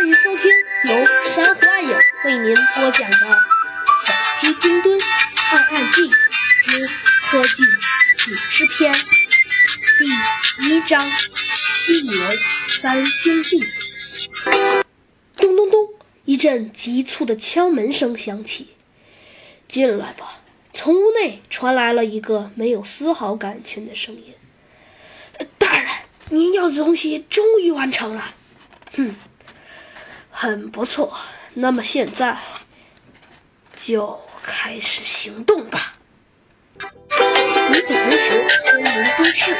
欢迎收听由山花影为您播讲的《小鸡墩墩探案记之科技组织篇》第一章：犀牛三兄弟。咚咚咚！一阵急促的敲门声响起。进来吧。从屋内传来了一个没有丝毫感情的声音：“大人，您要的东西终于完成了。”“哼，很不错。那么现在就开始行动吧。”与此同时，森林都市，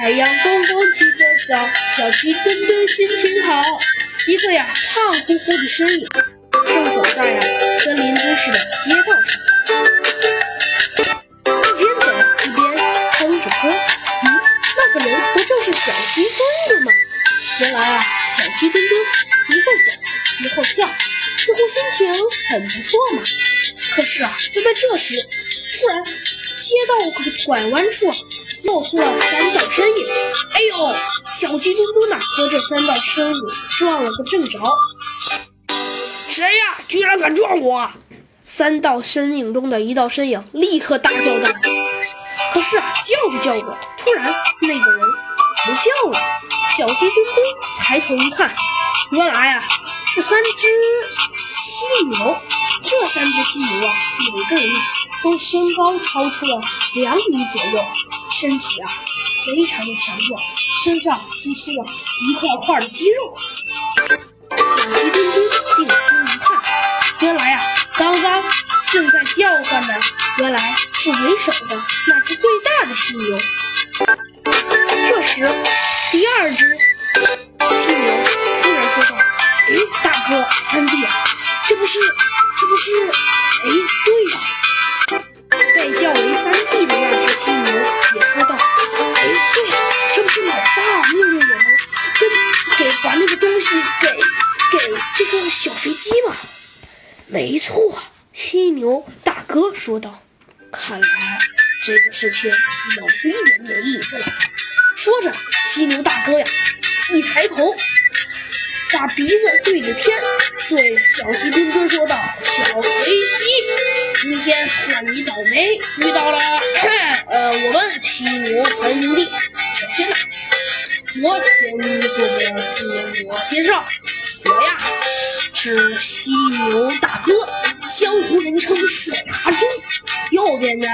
太阳公公起得早，小鸡墩墩心情好。一个呀胖乎乎的身影正走在呀森林都市的街道上。一边走一边哼着歌。咦，那个人不就是小鸡墩墩吗？原来啊，小鸡墩墩很不错嘛。可是啊，就在这时，突然街道拐弯处冒出了三道身影。哎呦，小鸡墩墩呐和这三道身影撞了个正着。谁呀？居然敢撞我！三道身影中的一道身影立刻大叫道。可是啊，叫着叫着，突然那个人。不叫了，小鸡墩墩抬头一看，原来啊是三只犀牛。这三只犀牛啊，每个人都身高超出了两米左右，身体啊非常的强壮，身上突出了一块块的肌肉。小鸡墩墩定睛一看，原来啊刚刚正在叫唤的，原来是为首的那只最大的犀牛。这时，第二只这不是……哎，对呀。”被叫为三弟的那只犀牛也说道：“哎，对呀，这不是老大命令我们跟给把那个东西给给这个小飞机吗？”“没错。”犀牛大哥说道：“看来这个事情有一点点意思了。”说着，犀牛大哥呀，一抬头，把鼻子对着天，对小鸡墩墩说道：“小肥鸡，今天算你倒霉，遇到了呃，我们犀牛三兄弟。首先呢，我先做个自我介绍，我呀是犀牛大哥，江湖人称帅卡猪。右边呢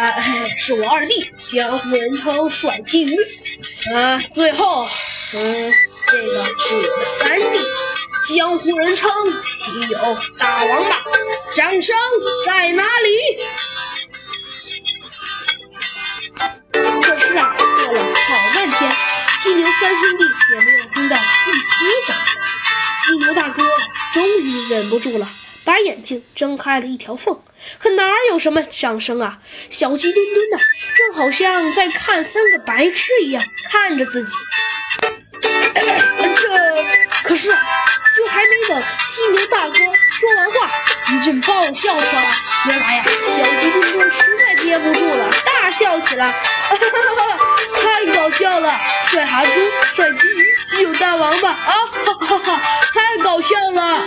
是我二弟，江湖人称帅金鱼。”啊，最后，嗯，这个是我的三弟，江湖人称稀有大王八，掌声在哪里？可是啊，过了好半天，犀牛三兄弟也没有听到一丝掌声。犀牛大哥终于忍不住了，把眼睛睁开了一条缝。可哪有什么掌声啊？小鸡墩墩的，正好像在看三个白痴一样看着自己。这一阵爆笑声。原来呀，小鸡墩墩实在憋不住了，大笑起来。哈哈哈哈！太搞笑了，帅哈猪、帅金鱼、稀有大王八啊！哈哈哈！太搞笑了。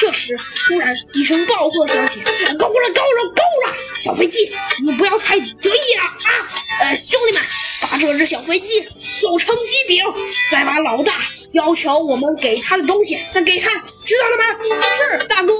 这时，突然一声暴喝响起：“够了，够了，够了！小飞机，你不要太得意了啊！呃，兄弟们，把这只小飞机做成鸡饼，再把老大要求我们给他的东西。再给他知道了吗？是大哥。